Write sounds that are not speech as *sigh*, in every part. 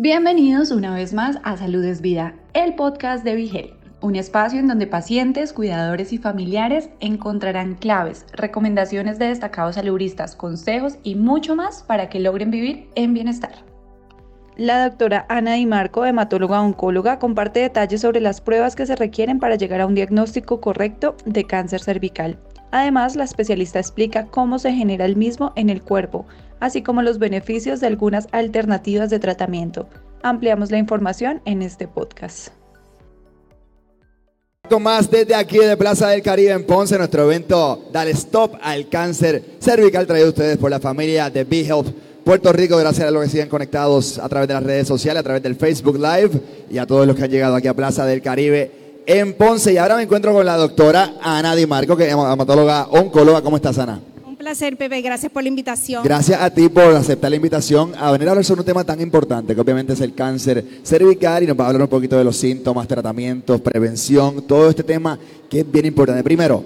Bienvenidos una vez más a Salud es Vida, el podcast de Vigel, un espacio en donde pacientes, cuidadores y familiares encontrarán claves, recomendaciones de destacados saludistas, consejos y mucho más para que logren vivir en bienestar. La doctora Ana Di Marco, hematóloga oncóloga, comparte detalles sobre las pruebas que se requieren para llegar a un diagnóstico correcto de cáncer cervical. Además, la especialista explica cómo se genera el mismo en el cuerpo, así como los beneficios de algunas alternativas de tratamiento. Ampliamos la información en este podcast. Más desde aquí de Plaza del Caribe en Ponce, nuestro evento Dale Stop al Cáncer Cervical, traído a ustedes por la familia de B-Health Puerto Rico. Gracias a los que siguen conectados a través de las redes sociales, a través del Facebook Live y a todos los que han llegado aquí a Plaza del Caribe en Ponce. Y ahora me encuentro con la doctora Ana Di Marco, que es hematóloga oncóloga. ¿Cómo estás, Ana? Placer, Pepe. Gracias por la invitación. Gracias a ti por aceptar la invitación a venir a hablar sobre un tema tan importante, que obviamente es el cáncer cervical, y nos va a hablar un poquito de los síntomas, tratamientos, prevención, todo este tema que es bien importante. Primero,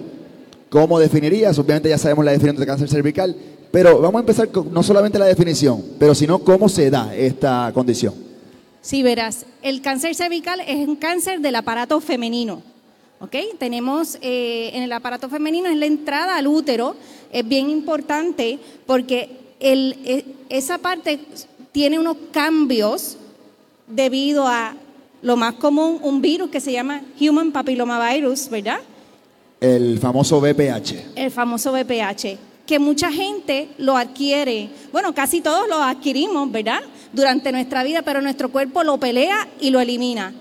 ¿cómo definirías? Obviamente ya sabemos la definición de cáncer cervical, pero vamos a empezar con no solamente la definición, pero sino cómo se da esta condición. Sí, verás, el cáncer cervical es un cáncer del aparato femenino. ¿Ok? Tenemos eh, en el aparato femenino es la entrada al útero, es bien importante porque el, e, esa parte tiene unos cambios debido a lo más común, un virus que se llama Human Papillomavirus, ¿verdad? El famoso VPH. El famoso VPH, que mucha gente lo adquiere, bueno, casi todos lo adquirimos, ¿verdad? durante nuestra vida, pero nuestro cuerpo lo pelea y lo elimina.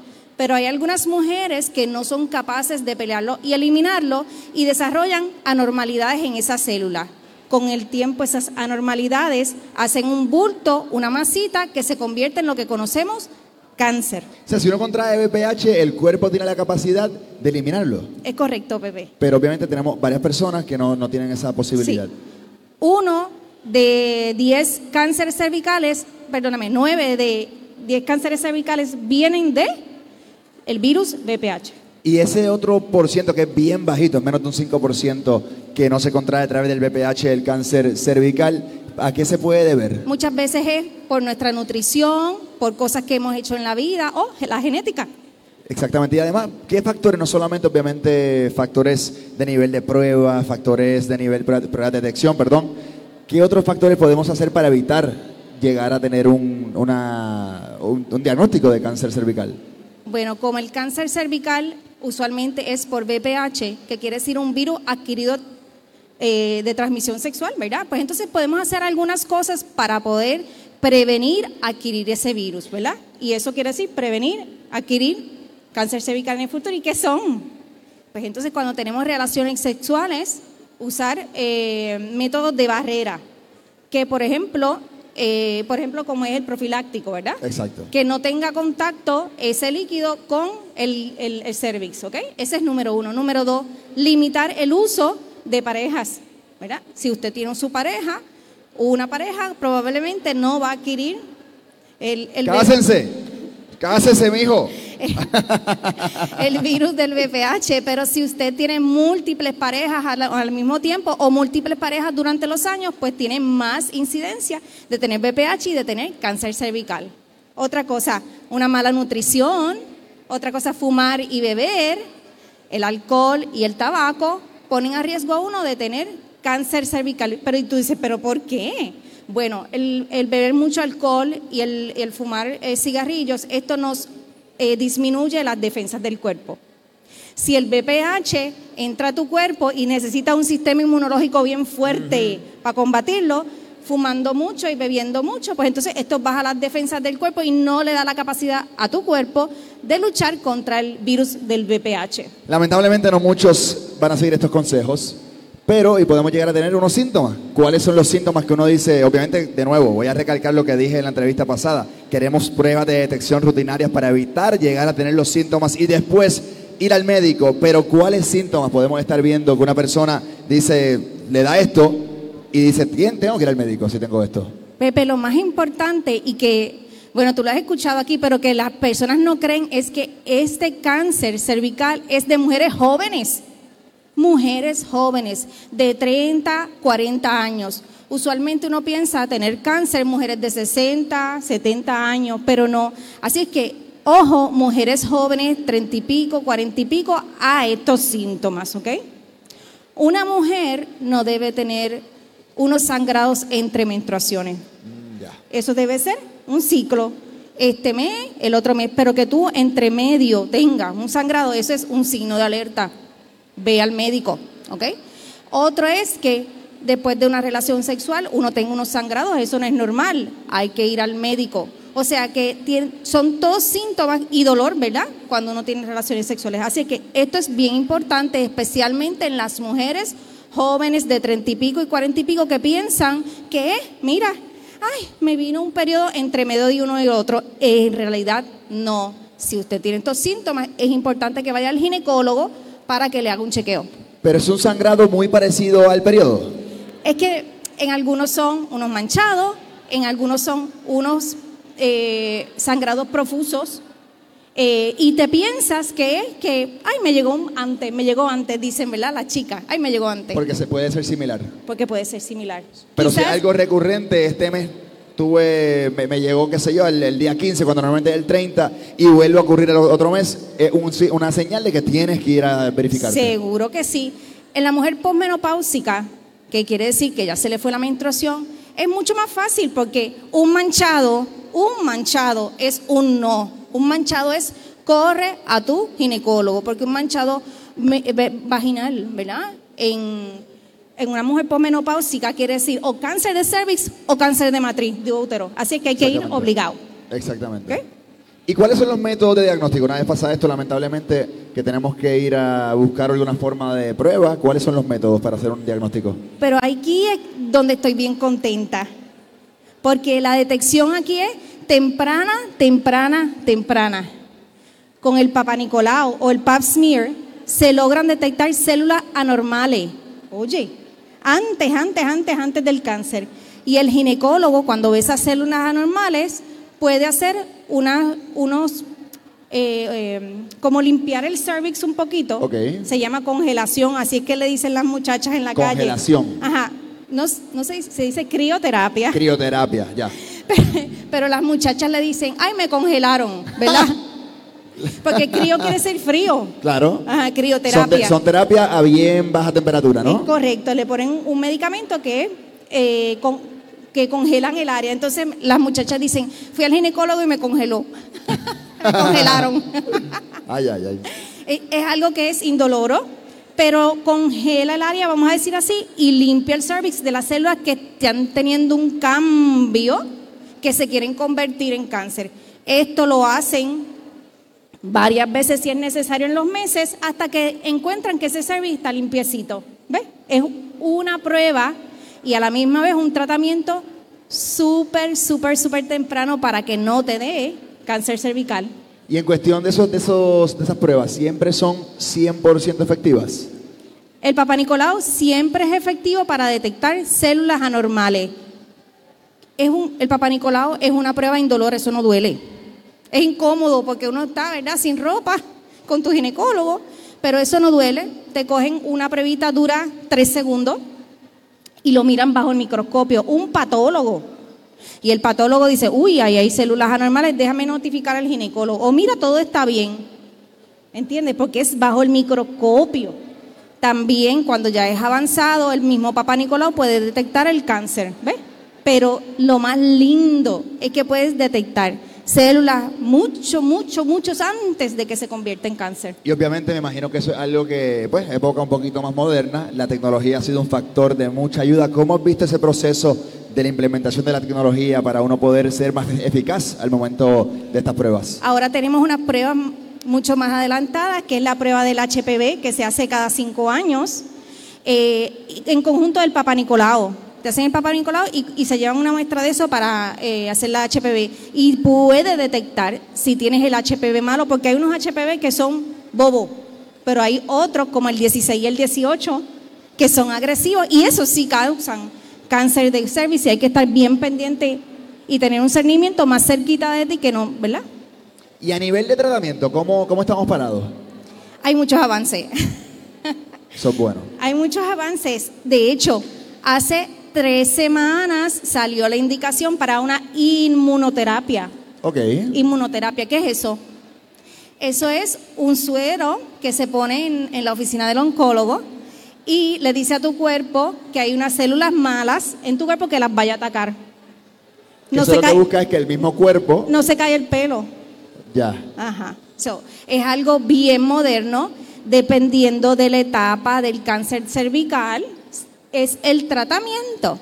Pero hay algunas mujeres que no son capaces de pelearlo y eliminarlo y desarrollan anormalidades en esa célula. Con el tiempo esas anormalidades hacen un bulto, una masita que se convierte en lo que conocemos cáncer. O sea, si uno contrae VPH, el cuerpo tiene la capacidad de eliminarlo. Es correcto, bebé. Pero obviamente tenemos varias personas que no, tienen esa posibilidad. Uno de 10 cánceres cervicales perdóname, 9 de 10 cánceres cervicales vienen de el virus VPH. Y ese otro por ciento que es bien bajito, es menos de un 5% que no se contrae a través del VPH, el cáncer cervical, ¿a qué se puede deber? Muchas veces es por nuestra nutrición, por cosas que hemos hecho en la vida o la genética. Exactamente, y además, ¿qué factores? No solamente, obviamente, factores de nivel de prueba, factores de nivel de prueba de detección, perdón. ¿Qué otros factores podemos hacer para evitar llegar a tener un, un, diagnóstico de cáncer cervical? Bueno, como el cáncer cervical usualmente es por VPH, que quiere decir un virus adquirido eh, de transmisión sexual, ¿verdad? Pues entonces podemos hacer algunas cosas para poder prevenir adquirir ese virus, ¿verdad? Y eso quiere decir prevenir adquirir cáncer cervical en el futuro. ¿Y qué son? Pues entonces cuando tenemos relaciones sexuales, usar eh, métodos de barrera, que por ejemplo eh, por ejemplo, como es el profiláctico, ¿verdad? Exacto. Que no tenga contacto ese líquido con el, el, cervix, ¿ok? Ese es número uno. Número dos, limitar el uso de parejas, ¿verdad? Si usted tiene su pareja, una pareja probablemente no va a adquirir el... el Cásense, cásese, mijo. *laughs* el virus del VPH, pero si usted tiene múltiples parejas al, mismo tiempo o múltiples parejas durante los años, pues tiene más incidencia de tener VPH y de tener cáncer cervical. Otra cosa, una mala nutrición, otra cosa, fumar y beber, el alcohol y el tabaco ponen a riesgo a uno de tener cáncer cervical. Pero tú dices, ¿pero por qué? Bueno, el, beber mucho alcohol y el, fumar eh, cigarrillos, esto nos eh, disminuye las defensas del cuerpo. Si el BPH entra a tu cuerpo y necesita un sistema inmunológico bien fuerte para combatirlo, fumando mucho y bebiendo mucho, pues entonces esto baja las defensas del cuerpo y no le da la capacidad a tu cuerpo de luchar contra el virus del BPH. Lamentablemente no muchos van a seguir estos consejos. Pero, y podemos llegar a tener unos síntomas. ¿Cuáles son los síntomas que uno dice? Obviamente, de nuevo, voy a recalcar lo que dije en la entrevista pasada. Queremos pruebas de detección rutinarias para evitar llegar a tener los síntomas y después ir al médico. Pero, ¿cuáles síntomas podemos estar viendo que una persona dice, le da esto y dice, ¿quién tengo que ir al médico si tengo esto? Pepe, lo más importante y que, bueno, tú lo has escuchado aquí, pero que las personas no creen es que este cáncer cervical es de mujeres jóvenes mujeres jóvenes de 30, 40 años. Usualmente uno piensa tener cáncer mujeres de 60, 70 años, pero no. Así es que, ojo, mujeres jóvenes, 30 y pico, 40 y pico, a estos síntomas, ¿ok? Una mujer no debe tener unos sangrados entre menstruaciones. Mm. Eso debe ser un ciclo. Este mes, el otro mes, pero que tú entre medio tengas un sangrado, eso es un signo de alerta. Ve al médico, ¿ok? Otro es que después de una relación sexual uno tenga unos sangrados, eso no es normal, hay que ir al médico. O sea que son todos síntomas y dolor, ¿verdad? Cuando uno tiene relaciones sexuales. Así que esto es bien importante, especialmente en las mujeres jóvenes de treinta y pico y cuarenta y pico que piensan que, mira, ay, me vino un periodo entre medio de uno y otro. En realidad, no. Si usted tiene estos síntomas, es importante que vaya al ginecólogo para que le haga un chequeo. Pero es un sangrado muy parecido al periodo. Es que en algunos son unos manchados, en algunos son unos eh, sangrados profusos. eh, y te piensas que es que, ay, me llegó antes, me llegó antes, dicen, ¿verdad? La chica, ay, me llegó antes. Porque se puede ser similar. Porque puede ser similar. Pero si algo recurrente, este mes tuve, me, me llegó, qué sé yo, el, el día 15, cuando normalmente es el 30, y vuelve a ocurrir el otro mes, es un una señal de que tienes que ir a verificarte. Seguro que sí. En la mujer posmenopáusica, que quiere decir que ya se le fue la menstruación, es mucho más fácil porque un manchado, un manchado es un no. Un manchado es corre a tu ginecólogo, porque un manchado vaginal, ¿verdad? En, en una mujer posmenopáusica quiere decir o cáncer de cervix o cáncer de matriz, de útero. Así que hay que ir obligado. Exactamente. ¿Y cuáles son los métodos de diagnóstico? Una vez pasa esto, lamentablemente, que tenemos que ir a buscar alguna forma de prueba, ¿cuáles son los métodos para hacer un diagnóstico? Pero aquí es donde estoy bien contenta. Porque la detección aquí es temprana, temprana, temprana. Con el Papa Nicolau o el Pap smear se logran detectar células anormales. Oye, antes, antes, antes, antes del cáncer. Y el ginecólogo, cuando ve esas células anormales, puede hacer una- unos, eh, eh, como limpiar el cervix un poquito. Ok. Se llama congelación, así es que le dicen las muchachas en la calle. Congelación. Ajá. No, no se, se dice crioterapia, Crioterapia, ya. *laughs* pero las muchachas le dicen, ay, me congelaron, ¿verdad? *laughs* Porque crío quiere decir frío. Claro. Ajá, Son, crioterapia. te- son terapias a bien baja temperatura, Es ¿no? correcto, le ponen un medicamento que, eh, con- que congelan el área. Entonces las muchachas dicen, fui al ginecólogo y me congeló. *laughs* me congelaron. *laughs* Ay, ay, ay. es es algo que es indoloro, pero congela el área, vamos a decir así, y limpia el cervix de las células que están teniendo un cambio que se quieren convertir en cáncer. Esto lo hacen varias veces si es necesario en los meses hasta que encuentran que ese cervix está limpiecito. ¿Ves? Es una prueba y a la misma vez un tratamiento súper, súper, súper temprano para que no te dé cáncer cervical. Y en cuestión de, esos, de, esos, de esas pruebas, ¿siempre son 100% efectivas? El Papa Nicolau siempre es efectivo para detectar células anormales. Es un, el Papa Nicolau es una prueba indolor, eso no duele. Es incómodo porque uno está, ¿verdad?, sin ropa con tu ginecólogo, pero eso no duele. Te cogen una pruebita, dura tres segundos y lo miran bajo el microscopio. Un patólogo. Y el patólogo dice, uy, ahí hay células anormales, déjame notificar al ginecólogo. O mira, todo está bien. ¿Entiendes? Porque es bajo el microscopio. También cuando ya es avanzado, el mismo Papa Nicolau puede detectar el cáncer, ¿ves? Pero lo más lindo es que puedes detectar células mucho, mucho, muchos antes de que se convierta en cáncer. Y obviamente me imagino que eso es algo que, pues, época un poquito más moderna, la tecnología ha sido un factor de mucha ayuda. ¿Cómo has visto ese proceso de la implementación de la tecnología para uno poder ser más eficaz al momento de estas pruebas? Ahora tenemos unas pruebas mucho más adelantadas, que es la prueba del HPV, que se hace cada cinco años, eh, en conjunto del Papa Nicolau. Te hacen el Papa Nicolau y, y se llevan una muestra de eso para eh, hacer la HPV. Y puede detectar si tienes el HPV malo, porque hay unos HPV que son bobos, pero hay otros como el 16 y el 18 que son agresivos y esos sí causan cáncer de cervix y hay que estar bien pendiente y tener un cernimiento más cerquita de ti que no, ¿verdad? Y a nivel de tratamiento, ¿cómo, cómo estamos parados? Hay muchos avances. Eso es bueno. *laughs* Hay muchos avances. De hecho, hace tres semanas salió la indicación para una inmunoterapia. Ok. Inmunoterapia, ¿qué es eso? Eso es un suero que se pone en, en la oficina del oncólogo y le dice a tu cuerpo que hay unas células malas en tu cuerpo que las vaya a atacar. No eso se, lo que busca es que el mismo cuerpo. no se cae el pelo. Ya. Ajá. So, es algo bien moderno, dependiendo de la etapa del cáncer cervical, es el tratamiento.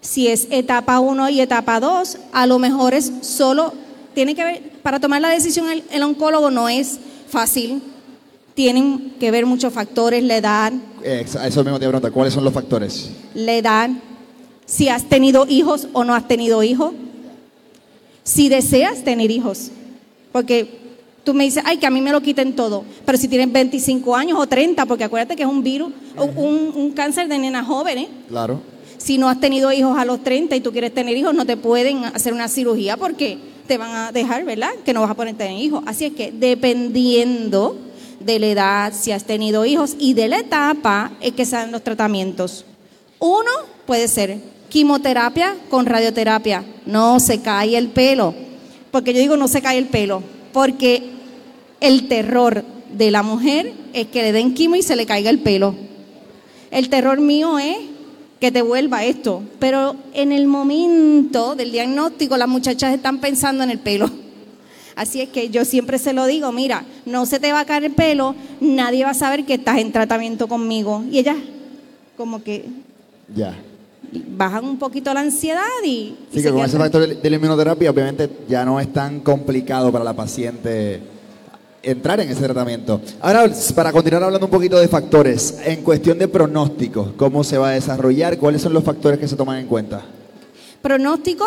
Si es etapa 1 y etapa 2, a lo mejor es solo, tiene que ver, para tomar la decisión el, el oncólogo no es fácil, tienen que ver muchos factores, la edad, Eso mismo te pregunta, ¿cuáles son los factores? la edad, si has tenido hijos o no has tenido hijos, si deseas tener hijos, porque tú me dices, ay, que a mí me lo quiten todo, pero si tienes 25 años o 30, porque acuérdate que es un virus, un, un- un cáncer de nenas jóvenes, Claro. si no has tenido hijos a los 30 y tú quieres tener hijos, no te pueden hacer una cirugía porque te van a dejar, ¿verdad? Que no vas a poder tener hijos. Así es que dependiendo de la edad, si has tenido hijos y de la etapa, es que salen los tratamientos. Uno puede ser quimioterapia con radioterapia. No se cae el pelo. Porque yo digo no se cae el pelo. Porque el terror de la mujer es que le den quimio y se le caiga el pelo. El terror mío es que te vuelva esto. Pero en el momento del diagnóstico, las muchachas están pensando en el pelo. Así es que yo siempre se lo digo, mira, no se te va a caer el pelo, nadie va a saber que estás en tratamiento conmigo. Y ellas como que Ya. Bajan un poquito la ansiedad y... se que con ese factor de de la inmunoterapia, obviamente ya no es tan complicado para la paciente entrar en ese tratamiento. Ahora, para continuar hablando un poquito de factores, en cuestión de pronóstico, ¿cómo se va a desarrollar? ¿Cuáles son los factores que se toman en cuenta? Pronóstico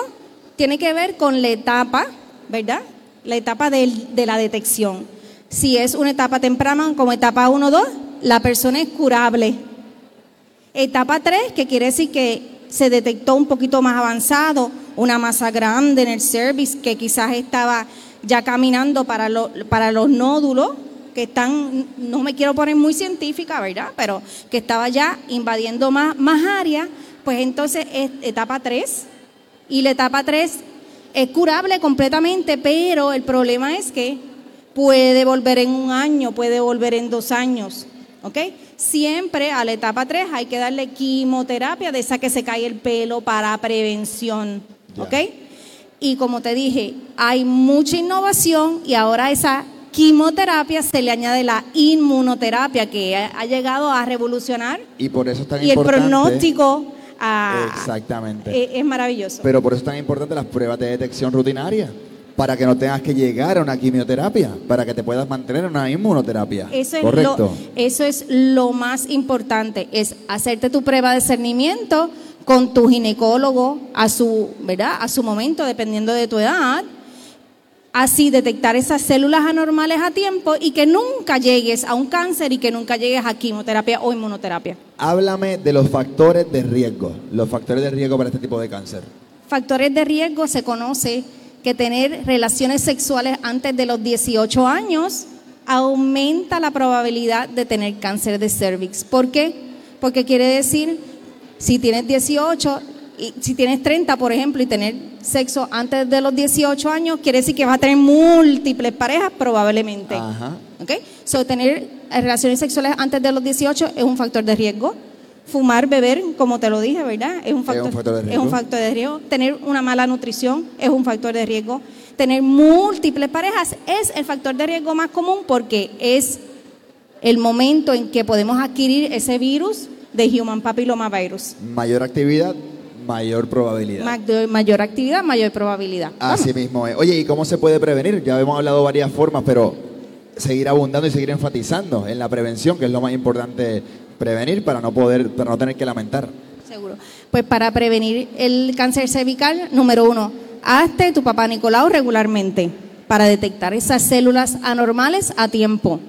tiene que ver con la etapa, ¿verdad? La etapa del- de la detección. Si es una etapa temprana, como etapa 1 2, la persona es curable. Etapa 3, que quiere decir que se detectó un poquito más avanzado, una masa grande en el cervix que quizás estaba ya caminando para, lo- para los nódulos que están, no me quiero poner muy científica, ¿verdad? Pero que estaba ya invadiendo más, más área, pues entonces es etapa 3. Y la etapa 3 es curable completamente, pero el problema es que puede volver en un año, puede volver en dos años. ¿Ok? Siempre a la etapa 3 hay que darle quimioterapia de esa que se cae el pelo para prevención. ¿Ok? Y como te dije, hay mucha innovación y ahora a esa quimioterapia se le añade la inmunoterapia que ha, llegado a revolucionar Y por eso es tan y el importante. pronóstico ah, Exactamente. eh, es maravilloso. Pero por eso es tan importante las pruebas de detección rutinarias. Para que no tengas que llegar a una quimioterapia, para que te puedas mantener en una inmunoterapia. Eso es, Correcto. lo, eso es lo más importante, es hacerte tu prueba de cernimiento con tu ginecólogo a su, ¿verdad? A su momento, dependiendo de tu edad. Así detectar esas células anormales a tiempo y que nunca llegues a un cáncer y que nunca llegues a quimioterapia o inmunoterapia. Háblame de los factores de riesgo. Los factores de riesgo para este tipo de cáncer. Factores de riesgo se conoce que tener relaciones sexuales antes de los 18 años aumenta la probabilidad de tener cáncer de cervix. ¿Por qué? Porque quiere decir, si tienes 18, y si tienes 30, por ejemplo, y tener sexo antes de los 18 años, quiere decir que vas a tener múltiples parejas probablemente. Ajá. ¿Ok? So, tener relaciones sexuales antes de los 18 es un factor de riesgo. Fumar, beber, como te lo dije, ¿verdad? Es un factor, un factor de es un riesgo. factor de riesgo. Tener una mala nutrición es un factor de riesgo. Tener múltiples parejas es el factor de riesgo más común porque es el momento en que podemos adquirir ese virus de Human Papillomavirus. Mayor actividad, mayor probabilidad. Ma- Mayor actividad, mayor probabilidad. Así mismo es. Oye, ¿y cómo se puede prevenir? Ya hemos hablado varias formas, pero seguir abundando y seguir enfatizando en la prevención, que es lo más importante prevenir para no poder, para no tener que lamentar. Seguro. Pues para prevenir el cáncer cervical, número uno, hazte tu papá Nicolau regularmente para detectar esas células anormales a tiempo.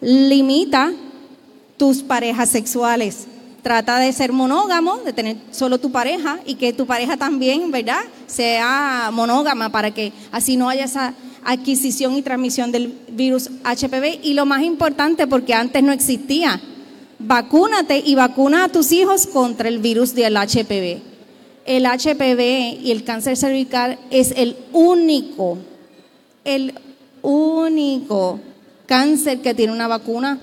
Limita tus parejas sexuales. Trata de ser monógamo, de tener solo tu pareja y que tu pareja también, ¿verdad? Sea monógama para que así no haya esa adquisición y transmisión del virus HPV. Y lo más importante, porque antes no existía, vacúnate y vacuna a tus hijos contra el virus del HPV. el HPV y el cáncer cervical es el único, el único cáncer que tiene una vacuna.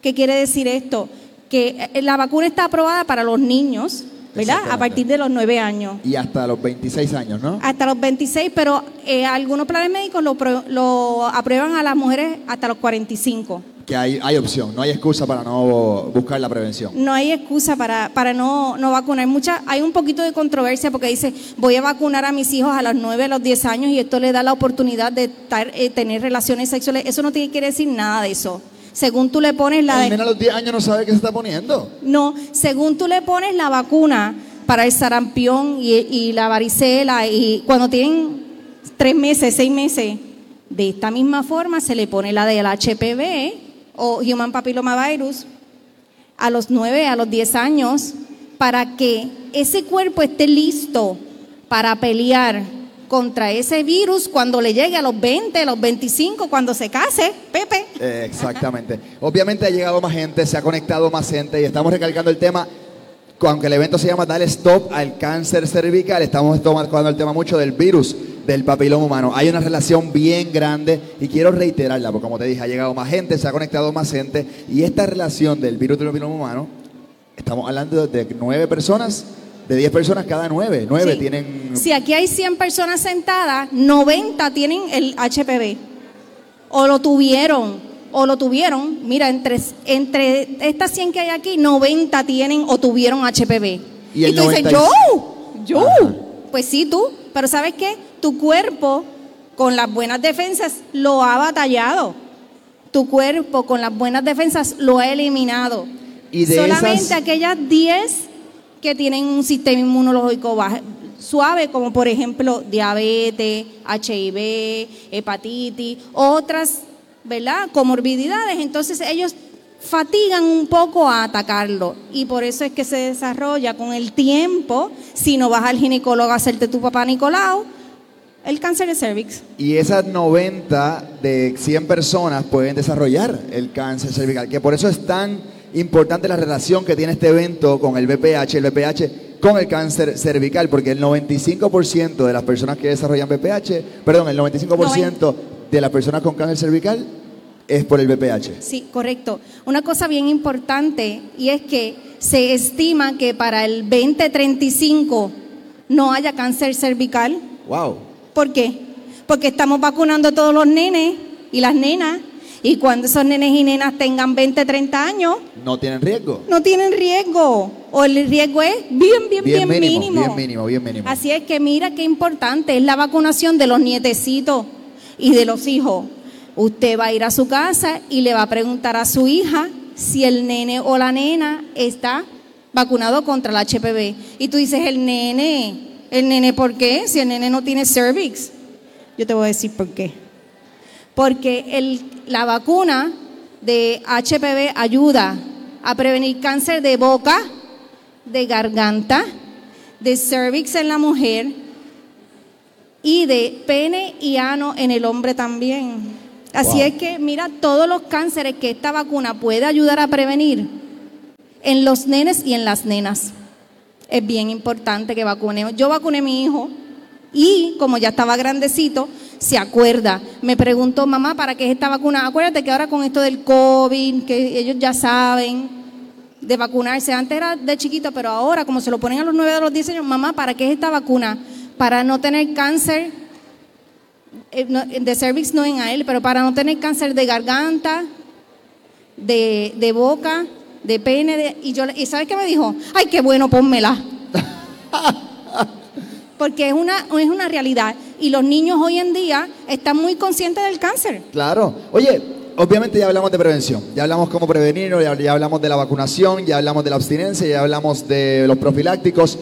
¿Qué quiere decir esto? Que eh, la vacuna está aprobada para los niños, ¿verdad? A partir de los 9 años. Y hasta los 26 años, ¿no? Hasta los 26, pero eh, algunos planes médicos lo, lo aprueban a las mujeres hasta los 45 que hay, hay opción, no hay excusa para no buscar la prevención. No hay excusa para, para no, no vacunar. Mucha, hay un poquito de controversia porque dice, voy a vacunar a mis hijos a los 9, a los 10 años y esto le da la oportunidad de eh, tener relaciones sexuales. Eso no tiene que decir nada de eso. Según tú le pones la... El a los 10 años no sabe qué se está poniendo. No, según tú le pones la vacuna para el sarampión y, y la varicela y cuando tienen 3 meses, 6 meses, de esta misma forma se le pone la del HPV o Human Papilloma Virus a los 9, a los 10 años, para que ese cuerpo esté listo para pelear contra ese virus cuando le llegue a los 20, a los 25, cuando se case, Pepe. exactamente. Obviamente ha llegado más gente, se ha conectado más gente y estamos recalcando el tema, aunque el evento se llama Dale Stop al cáncer cervical, estamos tomando el tema mucho del virus del papiloma humano. Hay una relación bien grande y quiero reiterarla, porque como te dije, ha llegado más gente, se ha conectado más gente y esta relación del virus del papiloma humano, estamos hablando de nueve personas, de diez personas cada nueve, nueve tienen... Si aquí hay 100 personas sentadas, 90 tienen el HPV o lo tuvieron o lo tuvieron, mira, entre, entre estas 100 que hay aquí, 90 tienen o tuvieron HPV. Y, tú dices, yo, yo, pues sí, tú, pero ¿sabes qué? Tu cuerpo con las buenas defensas lo ha batallado. Tu cuerpo con las buenas defensas lo ha eliminado. Y Solamente aquellas 10 que tienen un sistema inmunológico suave, como por ejemplo diabetes, HIV, hepatitis, otras, ¿verdad? Comorbididades. Entonces ellos fatigan un poco a atacarlo y por eso es que se desarrolla con el tiempo, si no vas al ginecólogo a hacerte tu papá Nicolau, el cáncer de cervix. Y esas 90 de 100 personas pueden desarrollar el cáncer cervical, que por eso es tan importante la relación que tiene este evento con el BPH, el BPH con el cáncer cervical, porque el 95% de las personas que desarrollan BPH, perdón, el 95% de las personas con cáncer cervical es por el BPH. Sí, correcto. Una cosa bien importante y es que se estima que para el 2035 no haya cáncer cervical. Wow. ¿Por qué? Porque estamos vacunando a todos los nenes y las nenas y cuando esos nenes y nenas tengan 20, 30 años, no tienen riesgo. No tienen riesgo. O el riesgo es bien, bien, bien, mínimo, Bien mínimo, bien mínimo. Así es que mira qué importante es la vacunación de los nietecitos y de los hijos. Usted va a ir a su casa y le va a preguntar a su hija si el nene o la nena está vacunado contra el HPV. Y tú dices, el nene, el nene, ¿por qué? Si el nene no tiene cervix. Yo te voy a decir por qué. Porque el, la vacuna de HPV ayuda a prevenir cáncer de boca, de garganta, de cervix en la mujer y de pene y ano en el hombre también. Así es que mira todos los cánceres que esta vacuna puede ayudar a prevenir en los nenes y en las nenas. Es bien importante que vacunemos. Yo vacuné a mi hijo y como ya estaba grandecito, se acuerda. Me preguntó, mamá, ¿para qué es esta vacuna? Acuérdate que ahora con esto del COVID, que ellos ya saben de vacunarse. Antes era de chiquito, pero ahora como se lo ponen a los 9 de los 10 años, mamá, ¿para qué es esta vacuna? Para no tener cáncer eh, de cervix no en a él, pero para no tener cáncer de garganta, de, boca, de pene, y yo y ¿sabes qué me dijo? Ay, qué bueno, pónmela. *laughs* Porque es una, es una realidad. Y los niños hoy en día están muy conscientes del cáncer. Claro. Oye, obviamente ya hablamos de prevención, ya hablamos cómo prevenir, ya hablamos de la vacunación, ya hablamos de la abstinencia, ya hablamos de los profilácticos,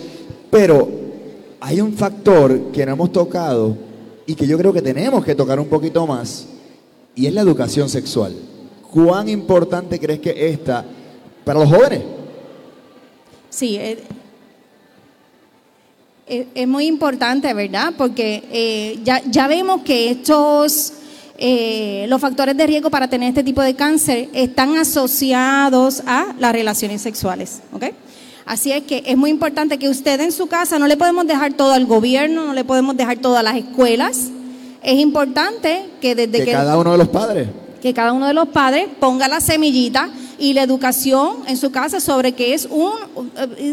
pero hay un factor que no hemos tocado y que yo creo que tenemos que tocar un poquito más, y es la educación sexual. ¿Cuán importante crees que esta para los jóvenes? Sí, es, muy importante, ¿verdad? Porque eh, ya, ya, vemos que estos, eh, los factores de riesgo para tener este tipo de cáncer están asociados a las relaciones sexuales, ¿ok? Así es que es muy importante que usted en su casa no le podemos dejar todo al gobierno, no le podemos dejar todo a las escuelas. Es importante que desde que, que cada uno de los padres que cada uno de los padres ponga la semillita y la educación en su casa sobre qué es un,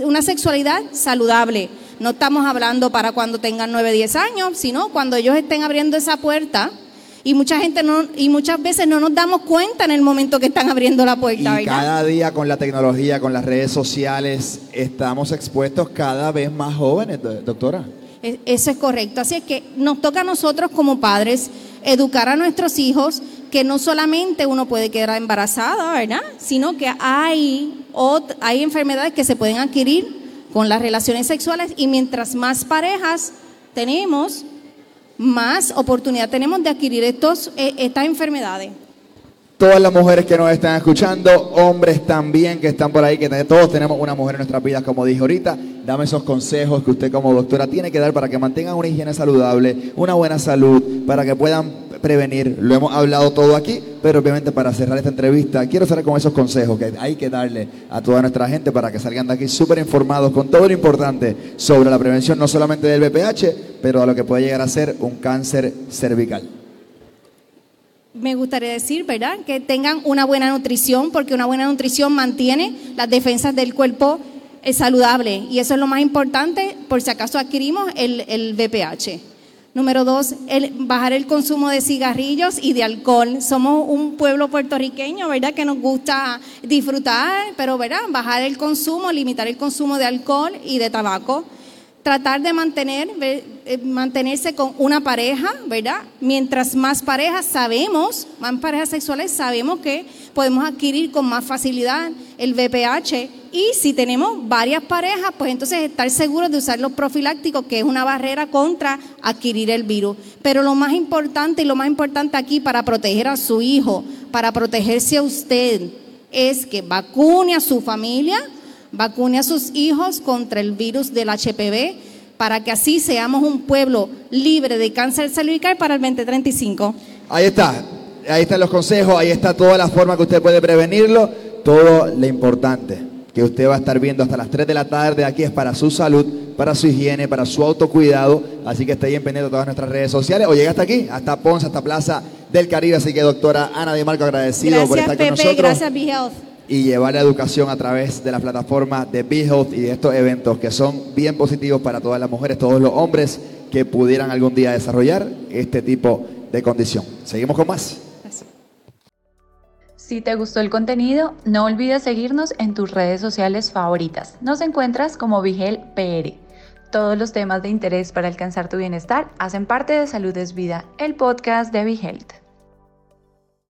una sexualidad saludable. No estamos hablando para cuando tengan 9, 10 años, sino cuando ellos estén abriendo esa puerta y mucha gente no, y muchas veces no nos damos cuenta en el momento que están abriendo la puerta. Y cada día con la tecnología, con las redes sociales, estamos expuestos cada vez más jóvenes, doctora. E, eso es correcto. Así es que nos toca a nosotros como padres educar a nuestros hijos que no solamente uno puede quedar embarazada, ¿verdad? Sino que hay, hay enfermedades que se pueden adquirir con las relaciones sexuales y mientras más parejas tenemos, más oportunidad tenemos de adquirir estos, eh, estas enfermedades. Todas las mujeres que nos están escuchando, hombres también que están por ahí, que todos tenemos una mujer en nuestras vidas, como dije ahorita, dame esos consejos que usted como doctora tiene que dar para que mantengan una higiene saludable, una buena salud, para que puedan prevenir. Lo hemos hablado todo aquí, pero obviamente para cerrar esta entrevista, quiero cerrar con esos consejos que hay que darle a toda nuestra gente para que salgan de aquí súper informados con todo lo importante sobre la prevención, no solamente del BPH, pero a lo que puede llegar a ser un cáncer cervical. Me gustaría decir, ¿verdad? Que tengan una buena nutrición, porque una buena nutrición mantiene las defensas del cuerpo eh, saludable. Y eso es lo más importante por si acaso adquirimos el, el VPH. Número dos, el, bajar el consumo de cigarrillos y de alcohol. Somos un pueblo puertorriqueño, ¿verdad? Que nos gusta disfrutar, pero, ¿verdad? Bajar el consumo, limitar el consumo de alcohol y de tabaco tratar de mantener, eh, mantenerse con una pareja, ¿verdad? Mientras más parejas sabemos, más parejas sexuales sabemos que podemos adquirir con más facilidad el VPH y si tenemos varias parejas, pues entonces estar seguros de usar los profilácticos, que es una barrera contra adquirir el virus. Pero lo más importante y lo más importante aquí para proteger a su hijo, para protegerse a usted, es que vacune a su familia, vacune a sus hijos contra el virus del HPV para que así seamos un pueblo libre de cáncer cervical para el 2035. Ahí está, ahí están los consejos, ahí está toda la forma que usted puede prevenirlo, todo lo importante que usted va a estar viendo hasta las 3 de la tarde aquí es para su salud, para su higiene, para su autocuidado, así que esté bien pendiente de todas nuestras redes sociales o llega hasta aquí, hasta Ponce, hasta Plaza del Caribe, así que doctora Ana Di Marco agradecido por estar con nosotros. Gracias, Health y llevar la educación a través de la plataforma de BeHealth y de estos eventos que son bien positivos para todas las mujeres, todos los hombres que pudieran algún día desarrollar este tipo de condición. Seguimos con más. Si te gustó el contenido, no olvides seguirnos en tus redes sociales favoritas. Nos encuentras como Vigel PR. Todos los temas de interés para alcanzar tu bienestar hacen parte de Salud Vida, el podcast de Vigel.